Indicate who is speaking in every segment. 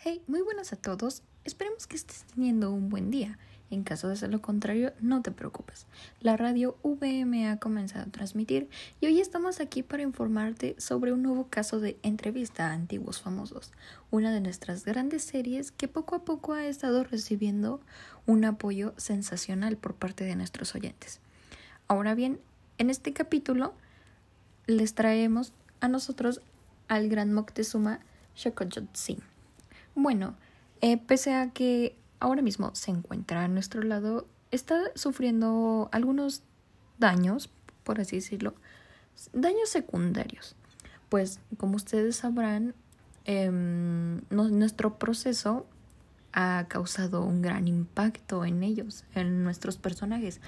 Speaker 1: Hey, muy buenas a todos. Esperemos que estés teniendo un buen día. En caso de ser lo contrario, no te preocupes. La radio VM ha comenzado a transmitir y hoy estamos aquí para informarte sobre un nuevo caso de entrevista a antiguos famosos, una de nuestras grandes series que poco a poco ha estado recibiendo un apoyo sensacional por parte de nuestros oyentes. Ahora bien, en este capítulo les traemos a nosotros al gran Moctezuma Xocoyotzin. Bueno, eh, pese a que ahora mismo se encuentra a nuestro lado, está sufriendo algunos daños, por así decirlo, daños secundarios. Pues como ustedes sabrán, em, nuestro proceso ha causado un gran impacto en ellos, en nuestros personajes.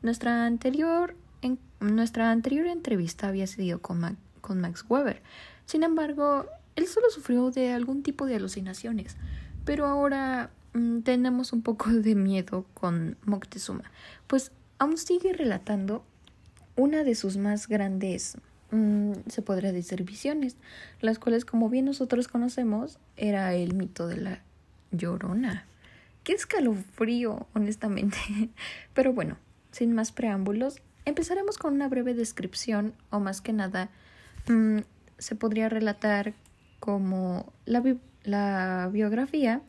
Speaker 1: Nuestra anterior, en, nuestra anterior entrevista había sido con, con Max Weber. Sin embargo, él solo sufrió de algún tipo de alucinaciones, pero ahora mm, tenemos un poco de miedo con Moctezuma, pues aún sigue relatando una de sus más grandes, mm, se podría decir, visiones, las cuales, como bien nosotros conocemos, era el mito de la llorona. Qué escalofrío, honestamente. Pero bueno, sin más preámbulos, empezaremos con una breve descripción, o más que nada, mm, se podría relatar como la, la biografía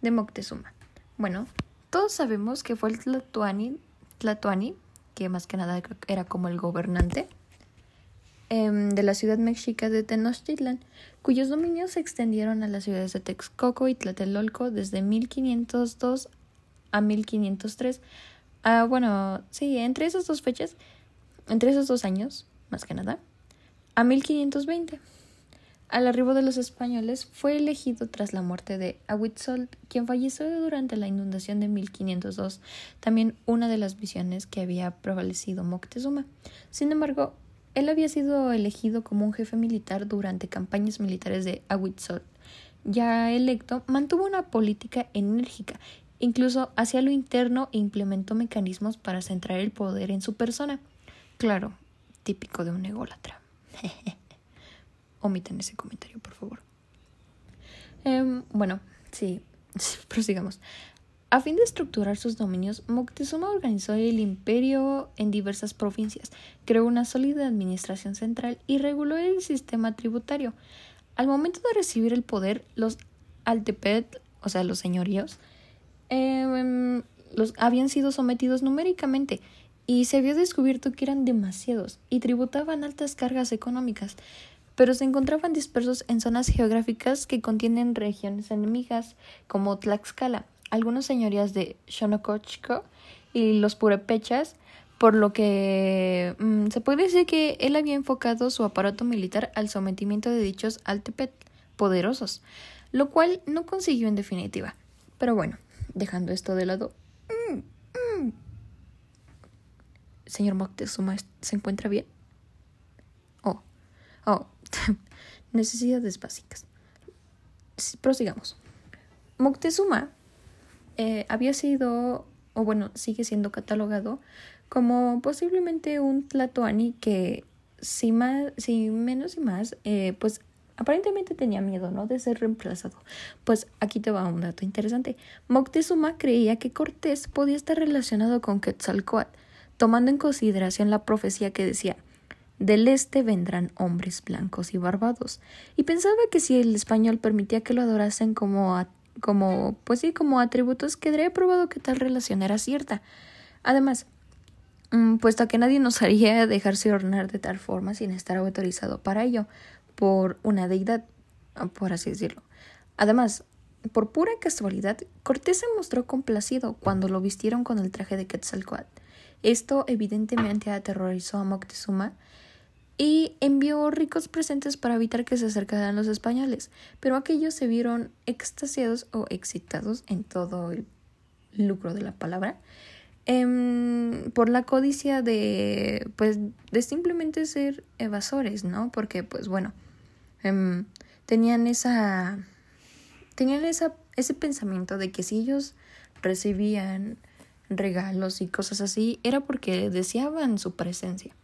Speaker 1: de Moctezuma. Bueno, todos sabemos que fue el Tlatuani, Tlatuani que más que nada era como el gobernante em, de la ciudad mexica de Tenochtitlan, cuyos dominios se extendieron a las ciudades de Texcoco y Tlatelolco desde 1502 a 1503. Ah, bueno, sí, entre esas dos fechas, entre esos dos años, más que nada, a 1520. Al arribo de los españoles fue elegido tras la muerte de Ahuitzol, quien falleció durante la inundación de 1502, también una de las visiones que había prevalecido Moctezuma. Sin embargo, él había sido elegido como un jefe militar durante campañas militares de Ahuitzol. Ya electo, mantuvo una política enérgica, incluso hacia lo interno e implementó mecanismos para centrar el poder en su persona. Claro, típico de un ególatra. Omitan ese comentario, por favor. Em, bueno, sí, prosigamos. A fin de estructurar sus dominios, Moctezuma organizó el imperio en diversas provincias, creó una sólida administración central y reguló el sistema tributario. Al momento de recibir el poder, los altepet, o sea, los señoríos, em, los, habían sido sometidos numéricamente y se había descubierto que eran demasiados y tributaban altas cargas económicas pero se encontraban dispersos en zonas geográficas que contienen regiones enemigas como Tlaxcala, algunas señorías de Xonocochco y los purepechas, por lo que mm, se puede decir que él había enfocado su aparato militar al sometimiento de dichos altepet poderosos, lo cual no consiguió en definitiva. Pero bueno, dejando esto de lado. Mm, mm. Señor Moctezuma, ¿se encuentra bien? Oh, oh, Necesidades básicas. Prosigamos. Moctezuma eh, había sido, o bueno, sigue siendo catalogado como posiblemente un Tlatoani que, si, más, si menos y más, eh, pues aparentemente tenía miedo, ¿no? De ser reemplazado. Pues aquí te va un dato interesante. Moctezuma creía que Cortés podía estar relacionado con Quetzalcoatl, tomando en consideración la profecía que decía del este vendrán hombres blancos y barbados, y pensaba que si el español permitía que lo adorasen como, como pues sí, como atributos, quedaría probado que tal relación era cierta. Además, mm, puesto que nadie nos haría dejarse ornar de tal forma sin estar autorizado para ello por una deidad, por así decirlo. Además, por pura casualidad, Cortés se mostró complacido cuando lo vistieron con el traje de Quetzalcoatl. Esto evidentemente aterrorizó a Moctezuma, y envió ricos presentes para evitar que se acercaran los españoles, pero aquellos se vieron extasiados o excitados en todo el lucro de la palabra em, por la codicia de pues de simplemente ser evasores, ¿no? Porque pues bueno, em, tenían esa tenían esa, ese pensamiento de que si ellos recibían regalos y cosas así era porque deseaban su presencia.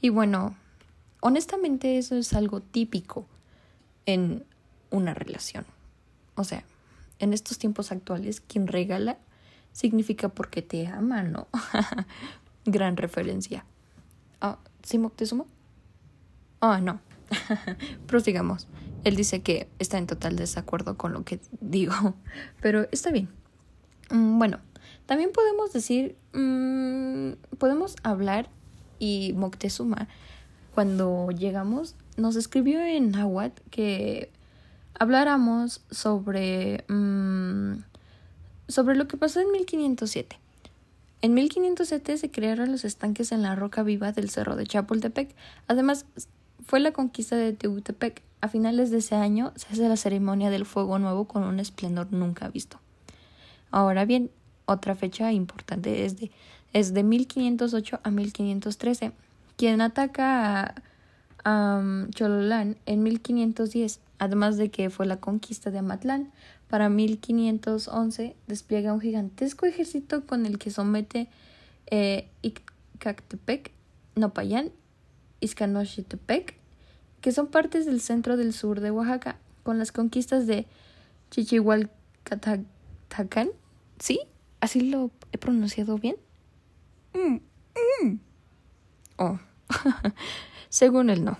Speaker 1: Y bueno, Honestamente eso es algo típico en una relación. O sea, en estos tiempos actuales, quien regala significa porque te ama, ¿no? Gran referencia. Ah, ¿sí Moctezuma? Ah, no. Prosigamos. Él dice que está en total desacuerdo con lo que digo, pero está bien. Mm, bueno, también podemos decir, mm, podemos hablar y Moctezuma, cuando llegamos, nos escribió en náhuatl que habláramos sobre, mm, sobre lo que pasó en 1507. En 1507 se crearon los estanques en la roca viva del cerro de Chapultepec. Además, fue la conquista de Tehuantepec. A finales de ese año se hace la ceremonia del fuego nuevo con un esplendor nunca visto. Ahora bien, otra fecha importante es de, es de 1508 a 1513. Quien ataca a um, Chololán en 1510, además de que fue la conquista de Amatlán, para 1511 despliega un gigantesco ejército con el que somete eh, Icactepec, Nopayán, Izcanochitepec, que son partes del centro del sur de Oaxaca, con las conquistas de Chichihualcatacán, ¿sí? ¿Así lo he pronunciado bien? Mm, mm. Oh, según él no.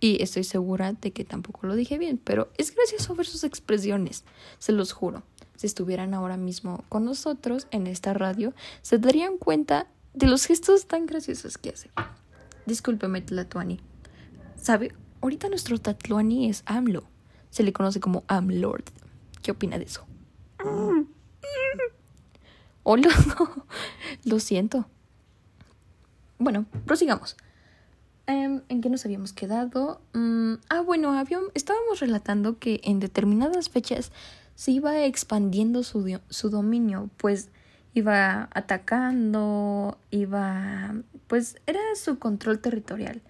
Speaker 1: Y estoy segura de que tampoco lo dije bien, pero es gracioso ver sus expresiones, se los juro. Si estuvieran ahora mismo con nosotros en esta radio, se darían cuenta de los gestos tan graciosos que hace. Discúlpeme, Tlatuani. ¿Sabe? Ahorita nuestro Tlatuani es AMLO. Se le conoce como AMLord. ¿Qué opina de eso? Hola, lo siento. Bueno, prosigamos. Em, ¿En qué nos habíamos quedado? Mm, ah, bueno, estábamos relatando que en determinadas fechas se iba expandiendo su, su dominio, pues iba atacando, iba... pues era su control territorial,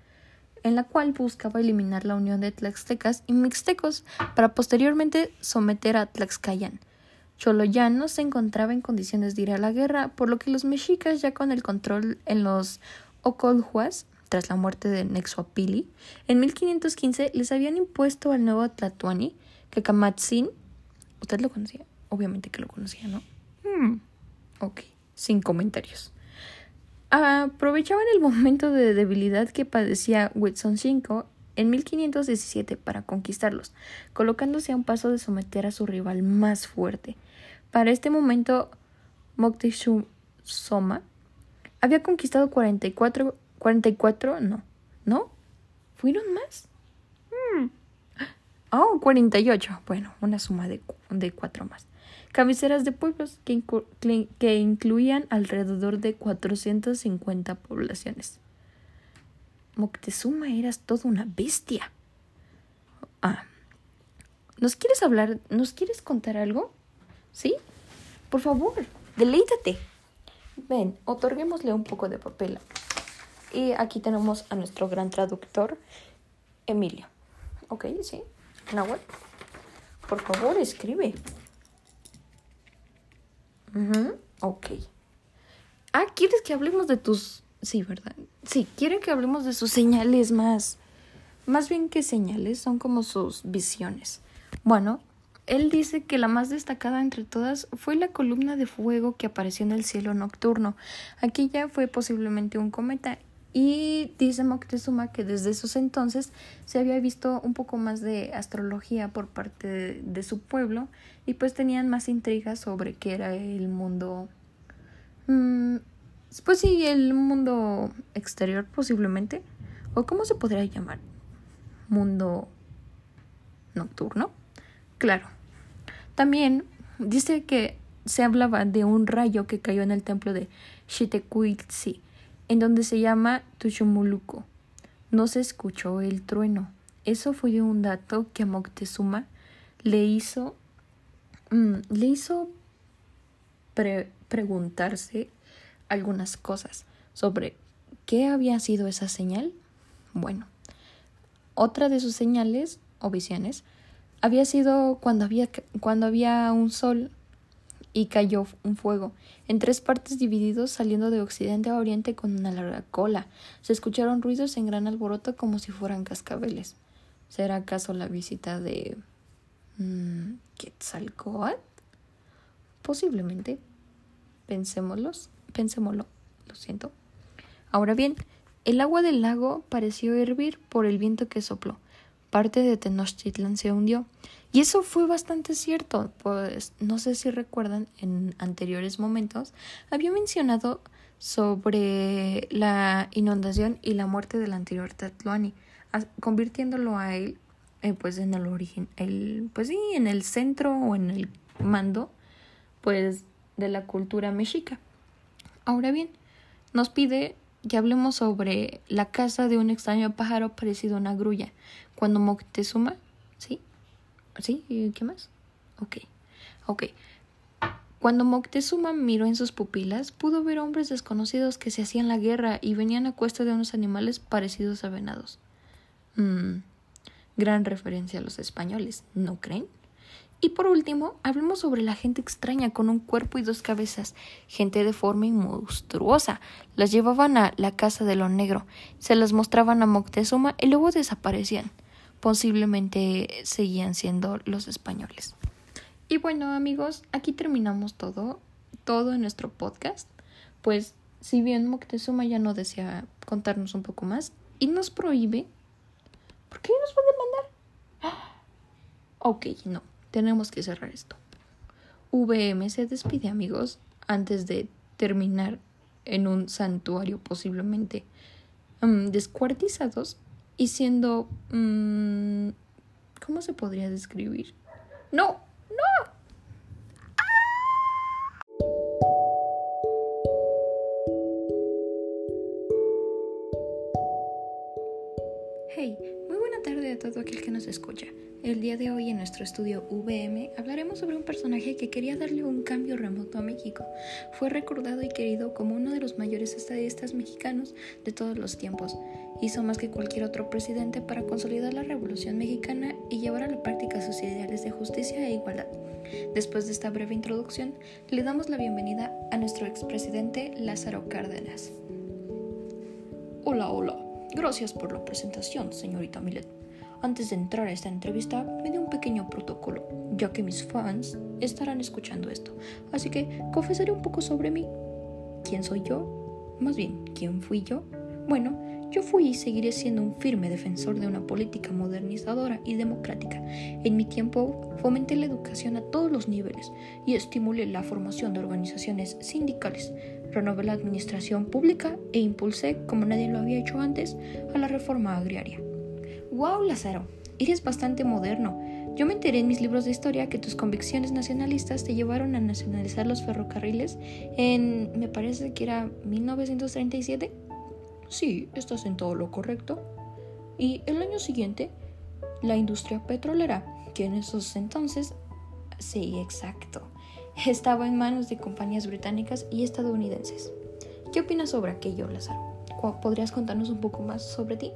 Speaker 1: en la cual buscaba eliminar la unión de tlaxtecas y mixtecos para posteriormente someter a Tlaxcayan Choloyano se encontraba en condiciones de ir a la guerra, por lo que los mexicas, ya con el control en los Ocolhuas, tras la muerte de Nexuapili, en 1515 les habían impuesto al nuevo Tlatuani, que Camatzin, ¿usted lo conocía? Obviamente que lo conocía, ¿no? Hmm. Ok, sin comentarios. Aprovechaban el momento de debilidad que padecía Whitson V en 1517 para conquistarlos, colocándose a un paso de someter a su rival más fuerte. Para este momento, Moctezuma había conquistado 44, 44, no, ¿no? ¿Fueron más? Hmm. Oh, 48. Bueno, una suma de, de cuatro más. Cabeceras de pueblos que, que incluían alrededor de 450 poblaciones. Moctezuma eras toda una bestia. Ah. ¿Nos quieres hablar? ¿Nos quieres contar algo? ¿Sí? Por favor, deleítate. Ven, otorguémosle un poco de papel. Y aquí tenemos a nuestro gran traductor, Emilio. ¿Ok? ¿Sí? Nahuel. Por favor, escribe. Ok. Ah, ¿quieres que hablemos de tus Sí, ¿verdad? Sí, quiere que hablemos de sus señales más. Más bien que señales, son como sus visiones. Bueno, él dice que la más destacada entre todas fue la columna de fuego que apareció en el cielo nocturno. Aquella fue posiblemente un cometa y dice Moctezuma que desde esos entonces se había visto un poco más de astrología por parte de, su pueblo y pues tenían más intrigas sobre qué era el mundo mm, pues sí, el mundo exterior posiblemente. ¿O cómo se podría llamar? Mundo nocturno. Claro. También dice que se hablaba de un rayo que cayó en el templo de Xitecuiltzi, en donde se llama Tuchumuluco. No se escuchó el trueno. Eso fue un dato que a Moctezuma le hizo, mm, le hizo preguntarse algunas cosas sobre qué había sido esa señal. Bueno, otra de sus señales o visiones había sido cuando había, cuando había un sol y cayó un fuego, en tres partes divididos saliendo de occidente a oriente con una larga cola. Se escucharon ruidos en gran alboroto como si fueran cascabeles. ¿Será acaso la visita de... Mmm, Quetzalcoatl? Posiblemente. Pensémoslos, pensémoslo, lo siento. Ahora bien, el agua del lago pareció hervir por el viento que sopló. Parte de Tenochtitlan se hundió. Y eso fue bastante cierto, pues no sé si recuerdan, en anteriores momentos había mencionado sobre la inundación y la muerte del anterior Tatluani, convirtiéndolo a él eh, pues en el origen, el, pues sí, en el centro o en el mando pues de la cultura mexica. Ahora bien, nos pide que hablemos sobre la casa de un extraño pájaro parecido a una grulla, cuando Moctezuma, ¿sí? ¿Sí? ¿Y qué más? Ok, ok. Cuando Moctezuma miró en sus pupilas, pudo ver hombres desconocidos que se hacían la guerra y venían a cuesta de unos animales parecidos a venados. Mm, gran referencia a los españoles, ¿no creen? Y por último, hablemos sobre la gente extraña con un cuerpo y dos cabezas, gente deforme y monstruosa. Las llevaban a la casa de lo negro, se las mostraban a Moctezuma y luego desaparecían. Posiblemente seguían siendo los españoles. Y bueno, amigos, aquí terminamos todo, todo en nuestro podcast. Pues, si bien Moctezuma ya no desea contarnos un poco más y nos prohíbe, ¿por qué nos puede mandar? Ok, no, tenemos que cerrar esto. VM se despide, amigos, antes de terminar en un santuario posiblemente mm, descuartizados y siendo... Mm, ¿Cómo se podría describir? No, Hey, muy tarde a todo aquel que nos escucha. El día de hoy en nuestro estudio VM hablaremos sobre un personaje que quería darle un cambio remoto a México. Fue recordado y querido como uno de los mayores estadistas mexicanos de todos los tiempos. Hizo más que cualquier otro presidente para consolidar la Revolución Mexicana y llevar a la práctica sus ideales de justicia e igualdad. Después de esta breve introducción, le damos la bienvenida a nuestro expresidente Lázaro Cárdenas.
Speaker 2: Hola, hola. Gracias por la presentación, señorita Millet. Antes de entrar a esta entrevista, me dio un pequeño protocolo, ya que mis fans estarán escuchando esto. Así que confesaré un poco sobre mí. ¿Quién soy yo? Más bien, ¿quién fui yo? Bueno, yo fui y seguiré siendo un firme defensor de una política modernizadora y democrática. En mi tiempo fomenté la educación a todos los niveles y estimulé la formación de organizaciones sindicales, renové la administración pública e impulsé, como nadie lo había hecho antes, a la reforma agraria.
Speaker 1: ¡Wow, Lázaro! Eres bastante moderno. Yo me enteré en mis libros de historia que tus convicciones nacionalistas te llevaron a nacionalizar los ferrocarriles en, me parece que era 1937.
Speaker 2: Sí, estás en todo lo correcto. Y el año siguiente, la industria petrolera, que en esos entonces...
Speaker 1: Sí, exacto estaba en manos de compañías británicas y estadounidenses. ¿Qué opinas sobre aquello, Lázaro? ¿Podrías contarnos un poco más sobre ti?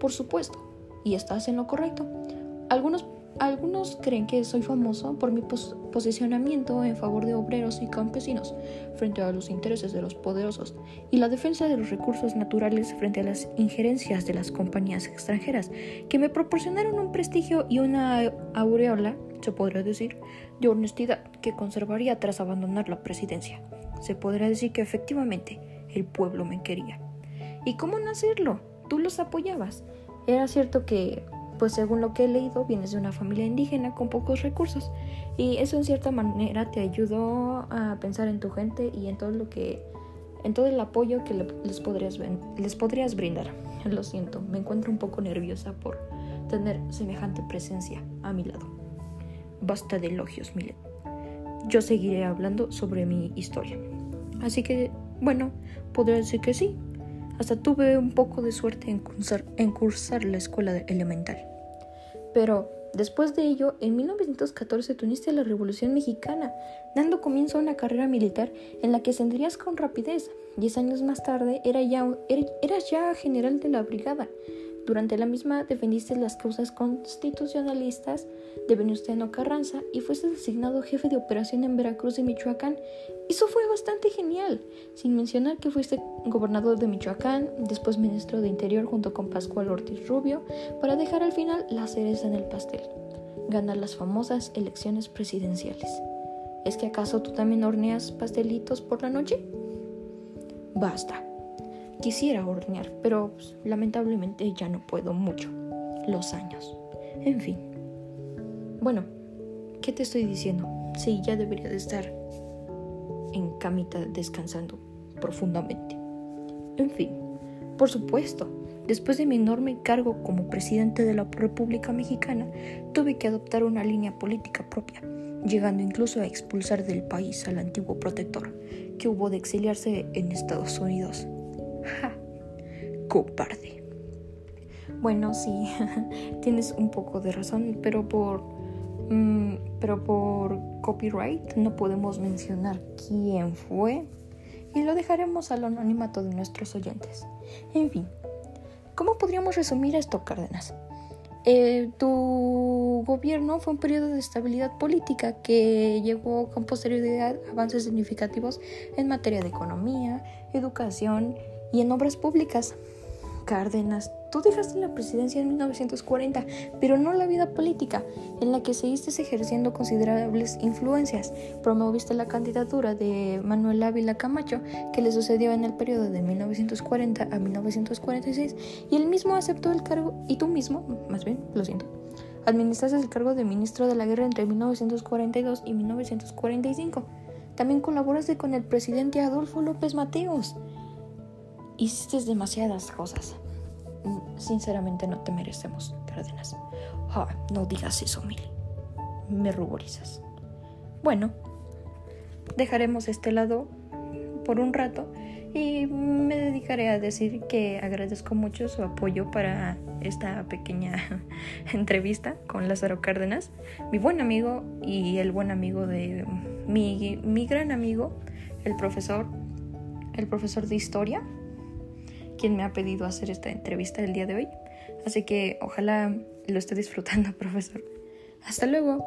Speaker 2: Por supuesto, y estás en lo correcto. Algunos, algunos creen que soy famoso por mi posicionamiento en favor de obreros y campesinos frente a los intereses de los poderosos y la defensa de los recursos naturales frente a las injerencias de las compañías extranjeras que me proporcionaron un prestigio y una aureola se podría decir, de honestidad que conservaría tras abandonar la presidencia. Se podría decir que efectivamente el pueblo me quería.
Speaker 1: ¿Y cómo no hacerlo? Tú los apoyabas. Era cierto que, pues según lo que he leído, vienes de una familia indígena con pocos recursos y eso en cierta manera te ayudó a pensar en tu gente y en todo lo que en todo el apoyo que les podrías, les podrías brindar. Lo siento, me encuentro un poco nerviosa por tener semejante presencia a mi lado.
Speaker 2: Basta de elogios, Milet. Yo seguiré hablando sobre mi historia. Así que, bueno, podría decir que sí. Hasta tuve un poco de suerte en cursar, la escuela elemental.
Speaker 1: Pero después de ello, en 1914 te uniste a la Revolución Mexicana, dando comienzo a una carrera militar en la que ascenderías con rapidez. Diez años más tarde era ya, eras ya general de la brigada. Durante la misma defendiste las causas constitucionalistas de Venustiano Carranza y fuiste designado jefe de operación en Veracruz y Michoacán. Eso fue bastante genial, sin mencionar que fuiste gobernador de Michoacán, después ministro de Interior junto con Pascual Ortiz Rubio, para dejar al final la cereza en el pastel, ganar las famosas elecciones presidenciales.
Speaker 2: ¿Es que acaso tú también horneas pastelitos por la noche? Basta. Quisiera hornear, pero pues, lamentablemente ya no puedo mucho. Los años. En fin. Bueno, ¿qué te estoy diciendo? Sí, ya debería de estar en camita descansando profundamente. En fin, por supuesto, después de mi enorme cargo como presidente de la República Mexicana, tuve que adoptar una línea política propia, llegando incluso a expulsar del país al antiguo protector, que hubo de exiliarse en Estados Unidos. ¡Ja! Bueno, sí, tienes un poco de razón, pero por mm, pero por copyright no podemos mencionar quién fue y lo dejaremos al anonimato de nuestros oyentes. En fin, ¿cómo podríamos resumir esto, Cárdenas? Eh, tu gobierno fue un periodo de estabilidad política que llevó con posterioridad avances significativos en materia de economía, educación y en obras públicas. Cárdenas, tú dejaste la presidencia en 1940, pero no la vida política, en la que seguiste ejerciendo considerables influencias. Promoviste la candidatura de Manuel Ávila Camacho, que le sucedió en el periodo de 1940 a 1946, y él mismo aceptó el cargo, y tú mismo, más bien, lo siento, administraste el cargo de ministro de la guerra entre 1942 y 1945. También colaboraste con el presidente Adolfo López Mateos hiciste demasiadas cosas. Sinceramente no te merecemos, Cárdenas. no digas eso, Mili. Me ruborizas. Bueno, dejaremos este lado por un rato y me dedicaré a decir que agradezco mucho su apoyo para esta pequeña entrevista con Lázaro Cárdenas, mi buen amigo y el buen amigo de mi, mi gran amigo, el profesor, el profesor de historia, quien me ha pedido hacer esta entrevista el día de hoy. Así que ojalá lo esté disfrutando, profesor. Hasta luego.